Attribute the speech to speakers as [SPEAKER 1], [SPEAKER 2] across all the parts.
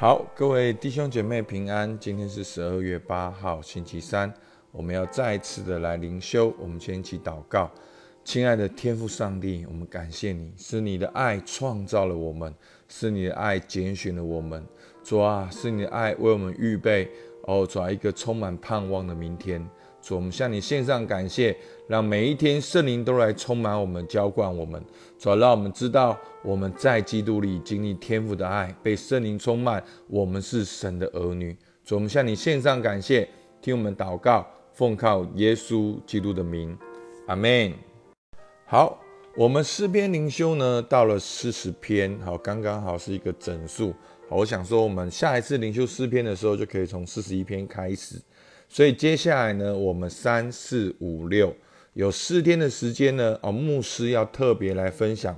[SPEAKER 1] 好，各位弟兄姐妹平安。今天是十二月八号，星期三，我们要再次的来灵修。我们先一起祷告，亲爱的天父上帝，我们感谢你，是你的爱创造了我们，是你的爱拣选了我们。主啊，是你的爱为我们预备哦，主啊，一个充满盼望的明天。主，我们向你献上感谢，让每一天圣灵都来充满我们，浇灌我们。主，让我们知道我们在基督里经历天父的爱，被圣灵充满，我们是神的儿女。主，我们向你献上感谢，听我们祷告，奉靠耶稣基督的名，阿门。好，我们诗篇灵修呢，到了四十篇，好，刚刚好是一个整数。好，我想说，我们下一次灵修诗篇的时候，就可以从四十一篇开始。所以接下来呢，我们三四五六有四天的时间呢，哦，牧师要特别来分享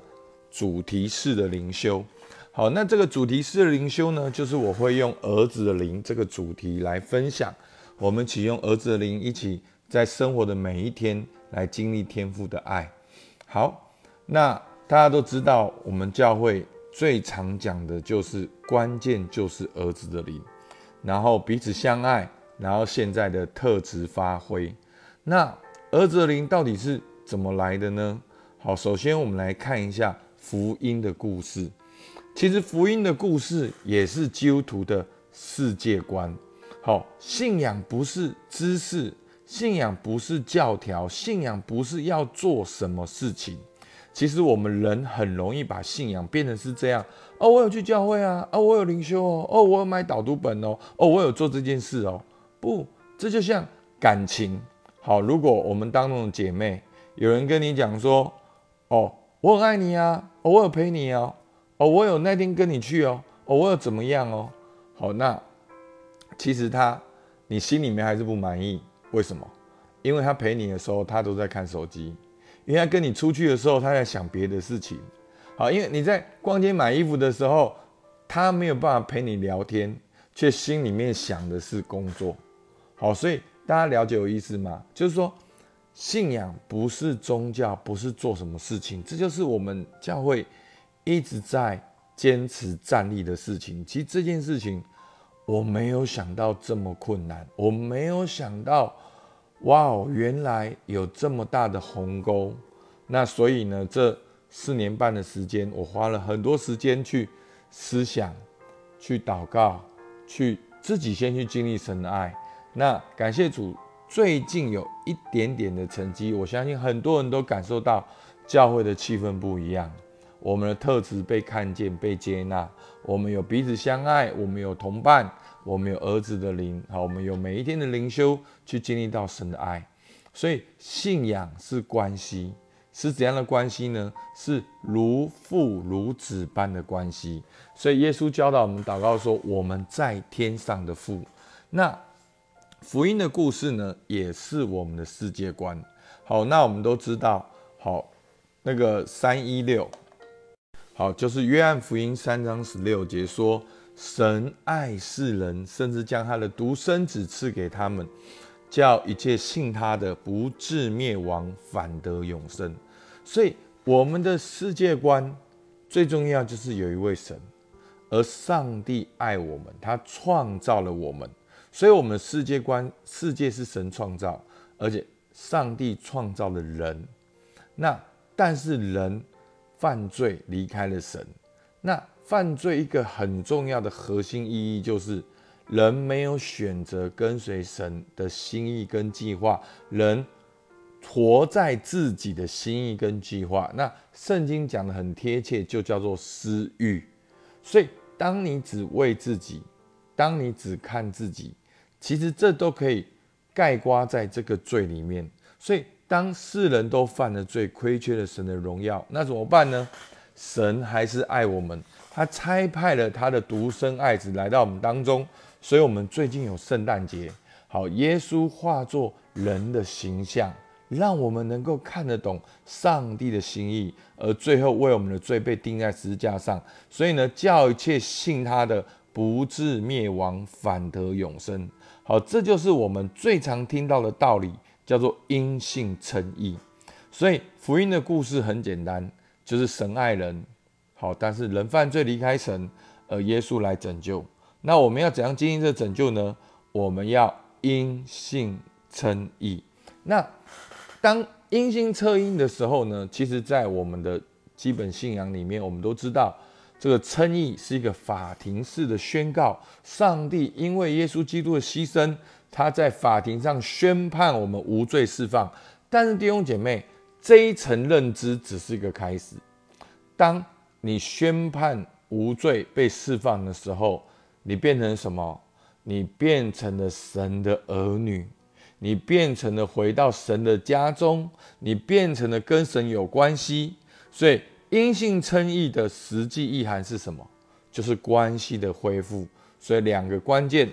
[SPEAKER 1] 主题式的灵修。好，那这个主题式的灵修呢，就是我会用儿子的灵这个主题来分享，我们启用儿子的灵，一起在生活的每一天来经历天父的爱。好，那大家都知道，我们教会最常讲的就是关键就是儿子的灵，然后彼此相爱。然后现在的特质发挥，那儿子灵到底是怎么来的呢？好，首先我们来看一下福音的故事。其实福音的故事也是基督徒的世界观。好，信仰不是知识，信仰不是教条，信仰不是要做什么事情。其实我们人很容易把信仰变成是这样：哦，我有去教会啊，哦，我有灵修哦，哦，我有买导读本哦，哦，我有做这件事哦。不，这就像感情。好，如果我们当中的姐妹有人跟你讲说：“哦，我很爱你啊，哦，我有陪你哦，哦，我有那天跟你去哦，哦，我有怎么样哦？”好，那其实他你心里面还是不满意。为什么？因为他陪你的时候，他都在看手机；因为他跟你出去的时候，他在想别的事情。好，因为你在逛街买衣服的时候，他没有办法陪你聊天，却心里面想的是工作。好，所以大家了解我意思吗？就是说，信仰不是宗教，不是做什么事情，这就是我们教会一直在坚持站立的事情。其实这件事情我没有想到这么困难，我没有想到，哇哦，原来有这么大的鸿沟。那所以呢，这四年半的时间，我花了很多时间去思想、去祷告、去自己先去经历神爱。那感谢主，最近有一点点的成绩，我相信很多人都感受到教会的气氛不一样，我们的特质被看见、被接纳，我们有彼此相爱，我们有同伴，我们有儿子的灵，好，我们有每一天的灵修去经历到神的爱，所以信仰是关系，是怎样的关系呢？是如父如子般的关系。所以耶稣教导我们祷告说：“我们在天上的父。”那福音的故事呢，也是我们的世界观。好，那我们都知道，好，那个三一六，好，就是约翰福音三章十六节说，神爱世人，甚至将他的独生子赐给他们，叫一切信他的不至灭亡，反得永生。所以，我们的世界观最重要就是有一位神，而上帝爱我们，他创造了我们。所以，我们世界观，世界是神创造，而且上帝创造了人。那但是人犯罪离开了神。那犯罪一个很重要的核心意义就是，人没有选择跟随神的心意跟计划，人活在自己的心意跟计划。那圣经讲的很贴切，就叫做私欲。所以，当你只为自己，当你只看自己。其实这都可以盖刮在这个罪里面，所以当世人都犯了罪，亏缺了神的荣耀，那怎么办呢？神还是爱我们，他差派了他的独生爱子来到我们当中，所以我们最近有圣诞节，好，耶稣化作人的形象，让我们能够看得懂上帝的心意，而最后为我们的罪被钉在十字架上，所以呢，叫一切信他的不至灭亡，反得永生。好，这就是我们最常听到的道理，叫做因信称义。所以福音的故事很简单，就是神爱人，好，但是人犯罪离开神，而耶稣来拯救。那我们要怎样经历这拯救呢？我们要因信称义。那当因信称义的时候呢？其实，在我们的基本信仰里面，我们都知道，这个称义是一个法庭式的宣告。上帝因为耶稣基督的牺牲，他在法庭上宣判我们无罪释放。但是弟兄姐妹，这一层认知只是一个开始。当你宣判无罪被释放的时候，你变成什么？你变成了神的儿女，你变成了回到神的家中，你变成了跟神有关系。所以因信称义的实际意涵是什么？就是关系的恢复。所以两个关键，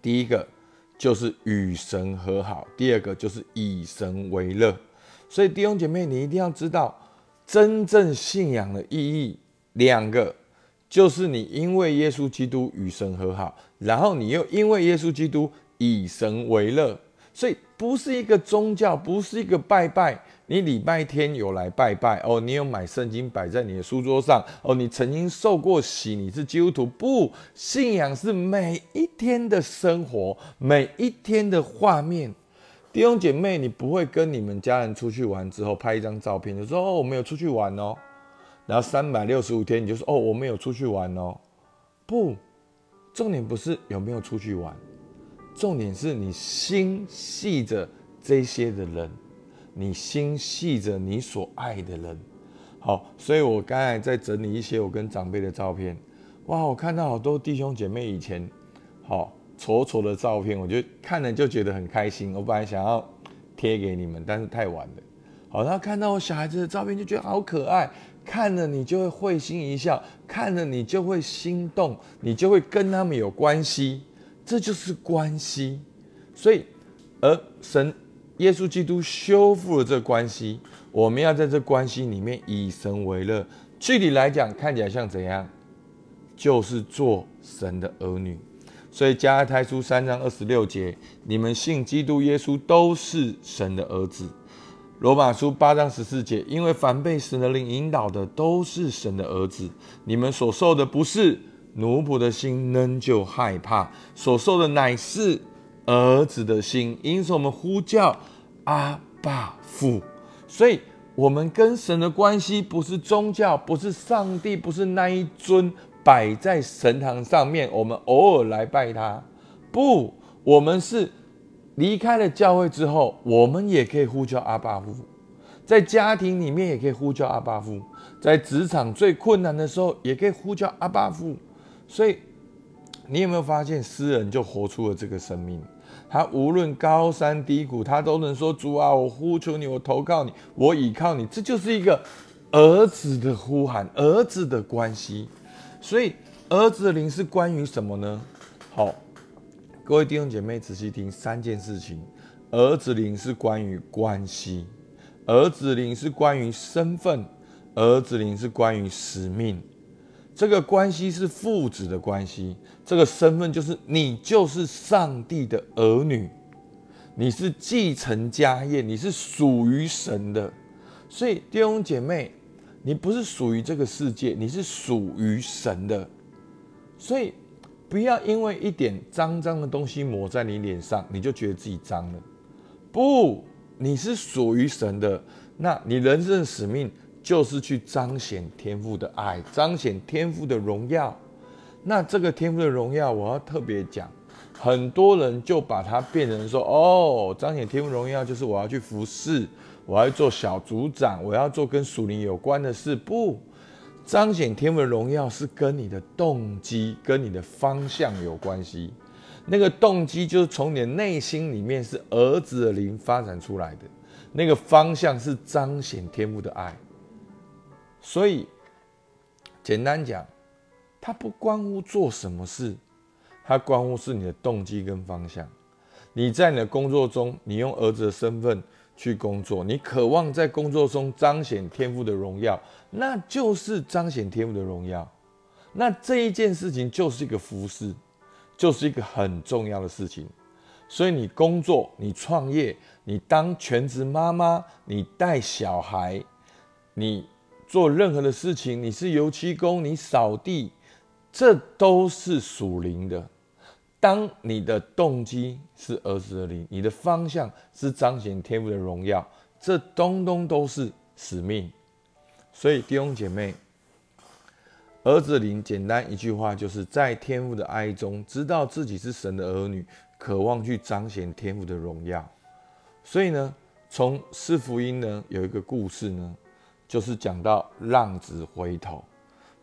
[SPEAKER 1] 第一个就是与神和好，第二个就是以神为乐。所以弟兄姐妹，你一定要知道真正信仰的意义。两个就是你因为耶稣基督与神和好，然后你又因为耶稣基督以神为乐。所以不是一个宗教，不是一个拜拜。你礼拜天有来拜拜哦，你有买圣经摆在你的书桌上哦，你曾经受过洗，你是基督徒。不，信仰是每一天的生活，每一天的画面。弟兄姐妹，你不会跟你们家人出去玩之后拍一张照片，就说哦，我们有出去玩哦。然后三百六十五天，你就说哦，我们有出去玩哦。不，重点不是有没有出去玩，重点是你心系着这些的人，你心系着你所爱的人。好，所以我刚才在整理一些我跟长辈的照片，哇，我看到好多弟兄姐妹以前好。丑丑的照片，我就看了就觉得很开心。我本来想要贴给你们，但是太晚了。好，然后看到我小孩子的照片，就觉得好可爱。看了你就会会心一笑，看了你就会心动，你就会跟他们有关系。这就是关系。所以，而神耶稣基督修复了这关系，我们要在这关系里面以神为乐。具体来讲，看起来像怎样？就是做神的儿女。所以加拉太书三章二十六节，你们信基督耶稣都是神的儿子。罗马书八章十四节，因为凡被神的灵引导的都是神的儿子。你们所受的不是奴仆的心，仍旧害怕；所受的乃是儿子的心，因此我们呼叫阿爸父。所以，我们跟神的关系不是宗教，不是上帝，不是那一尊。摆在神堂上面，我们偶尔来拜他。不，我们是离开了教会之后，我们也可以呼叫阿爸父，在家庭里面也可以呼叫阿爸父，在职场最困难的时候也可以呼叫阿爸父。所以，你有没有发现，诗人就活出了这个生命？他无论高山低谷，他都能说：“主啊，我呼求你，我投靠你，我倚靠你。”这就是一个儿子的呼喊，儿子的关系。所以，儿子的灵是关于什么呢？好，各位弟兄姐妹仔细听三件事情：儿子灵是关于关系，儿子灵是关于身份，儿子灵是关于使命。这个关系是父子的关系，这个身份就是你就是上帝的儿女，你是继承家业，你是属于神的。所以，弟兄姐妹。你不是属于这个世界，你是属于神的，所以不要因为一点脏脏的东西抹在你脸上，你就觉得自己脏了。不，你是属于神的，那你人生的使命就是去彰显天赋的爱，彰显天赋的荣耀。那这个天赋的荣耀，我要特别讲，很多人就把它变成说：哦，彰显天赋荣耀就是我要去服侍。我要做小组长，我要做跟属灵有关的事。不，彰显天赋的荣耀是跟你的动机、跟你的方向有关系。那个动机就是从你的内心里面是儿子的灵发展出来的，那个方向是彰显天赋的爱。所以，简单讲，它不关乎做什么事，它关乎是你的动机跟方向。你在你的工作中，你用儿子的身份。去工作，你渴望在工作中彰显天赋的荣耀，那就是彰显天赋的荣耀。那这一件事情就是一个服饰，就是一个很重要的事情。所以你工作，你创业，你当全职妈妈，你带小孩，你做任何的事情，你是油漆工，你扫地，这都是属灵的。当你的动机是儿子的灵，你的方向是彰显天父的荣耀，这东东都是使命。所以弟兄姐妹，儿子灵简单一句话，就是在天父的爱中，知道自己是神的儿女，渴望去彰显天父的荣耀。所以呢，从四福音呢有一个故事呢，就是讲到浪子回头。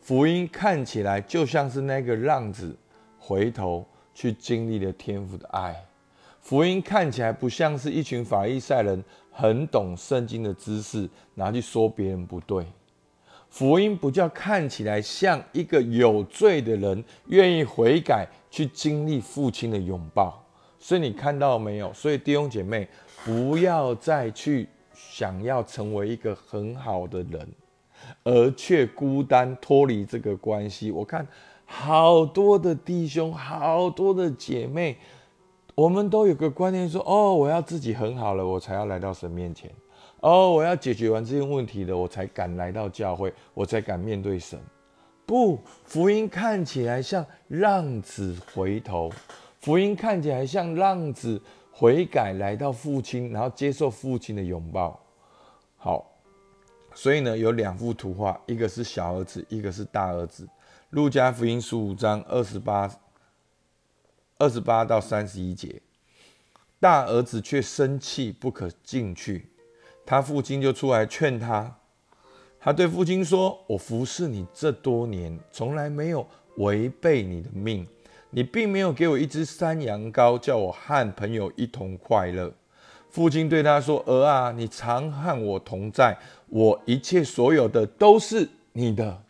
[SPEAKER 1] 福音看起来就像是那个浪子回头。去经历了天父的爱，福音看起来不像是一群法利赛人很懂圣经的知识拿去说别人不对，福音不叫看起来像一个有罪的人愿意悔改去经历父亲的拥抱，所以你看到没有？所以弟兄姐妹不要再去想要成为一个很好的人，而却孤单脱离这个关系。我看。好多的弟兄，好多的姐妹，我们都有个观念说：哦，我要自己很好了，我才要来到神面前；哦，我要解决完这些问题了，我才敢来到教会，我才敢面对神。不，福音看起来像浪子回头，福音看起来像浪子悔改来到父亲，然后接受父亲的拥抱。好，所以呢，有两幅图画，一个是小儿子，一个是大儿子。路加福音十五章二十八、二十八到三十一节，大儿子却生气不可进去，他父亲就出来劝他。他对父亲说：“我服侍你这多年，从来没有违背你的命。你并没有给我一只山羊羔，叫我和朋友一同快乐。”父亲对他说：“儿啊，你常和我同在，我一切所有的都是你的。”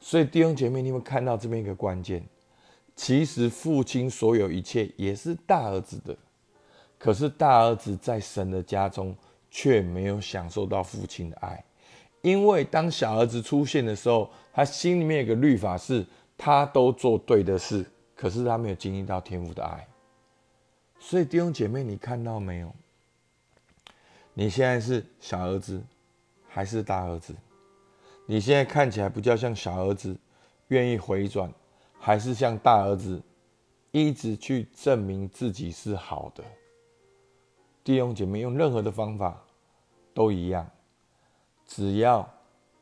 [SPEAKER 1] 所以弟兄姐妹，你们看到这边一个关键，其实父亲所有一切也是大儿子的，可是大儿子在神的家中却没有享受到父亲的爱，因为当小儿子出现的时候，他心里面有个律法是，他都做对的事，可是他没有经历到天父的爱。所以弟兄姐妹，你看到没有？你现在是小儿子还是大儿子？你现在看起来不叫像小儿子愿意回转，还是像大儿子一直去证明自己是好的？弟兄姐妹，用任何的方法都一样，只要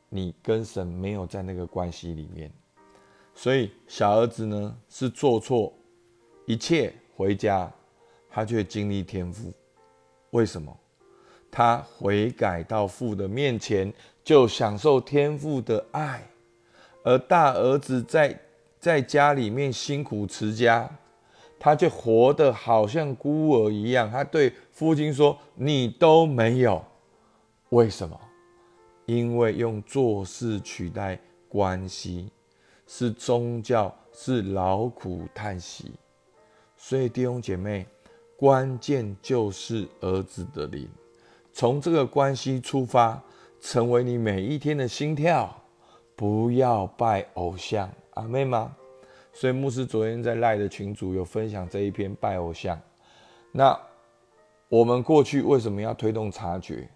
[SPEAKER 1] 你跟神没有在那个关系里面。所以小儿子呢是做错一切回家，他却经历天赋。为什么？他悔改到父的面前。就享受天父的爱，而大儿子在在家里面辛苦持家，他就活得好像孤儿一样。他对父亲说：“你都没有，为什么？因为用做事取代关系，是宗教，是劳苦叹息。所以弟兄姐妹，关键就是儿子的灵，从这个关系出发。”成为你每一天的心跳，不要拜偶像，阿妹吗？所以牧师昨天在赖的群组有分享这一篇拜偶像。那我们过去为什么要推动察觉？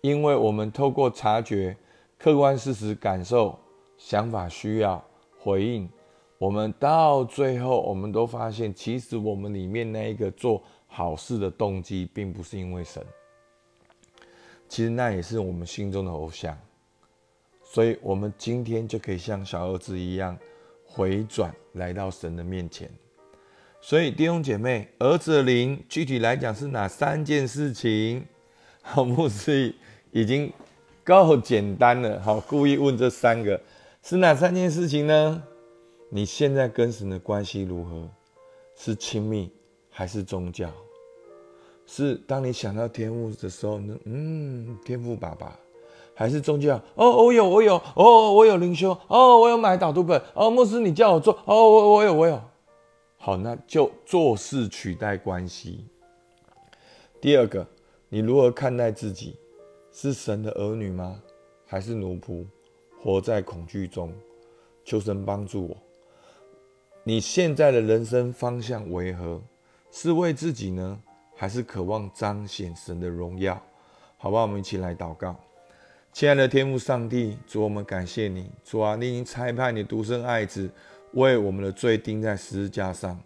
[SPEAKER 1] 因为我们透过察觉客观事实、感受、想法、需要回应，我们到最后，我们都发现，其实我们里面那一个做好事的动机，并不是因为神。其实那也是我们心中的偶像，所以我们今天就可以像小儿子一样回转来到神的面前。所以弟兄姐妹，儿子的灵具体来讲是哪三件事情？好，牧师已经够简单了。好，故意问这三个是哪三件事情呢？你现在跟神的关系如何？是亲密还是宗教？是当你想到天父的时候呢？嗯，天父爸爸，还是宗教？哦，我有，我有，哦，我有灵修，哦，我有买导读本，哦，牧师你叫我做，哦，我我有，我有。好，那就做事取代关系。第二个，你如何看待自己？是神的儿女吗？还是奴仆？活在恐惧中？求神帮助我。你现在的人生方向为何？是为自己呢？还是渴望彰显神的荣耀，好吧？我们一起来祷告，亲爱的天父上帝，主我们感谢你，主啊，你已经差派你独生爱子为我们的罪钉在十字架上。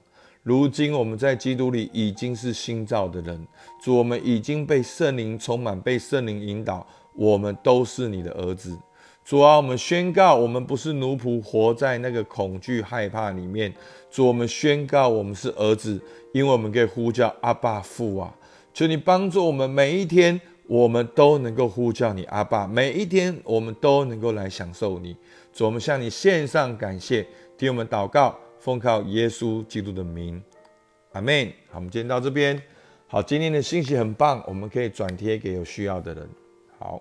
[SPEAKER 1] 如今我们在基督里已经是新造的人，主，我们已经被圣灵充满，被圣灵引导，我们都是你的儿子。主啊，我们宣告，我们不是奴仆，活在那个恐惧害怕里面。主，我们宣告，我们是儿子，因为我们可以呼叫阿爸父啊！求你帮助我们，每一天我们都能够呼叫你阿爸，每一天我们都能够来享受你。主，我们向你献上感谢，听我们祷告。奉靠耶稣基督的名，阿门。好，我们今天到这边。好，今天的信息很棒，我们可以转贴给有需要的人。好。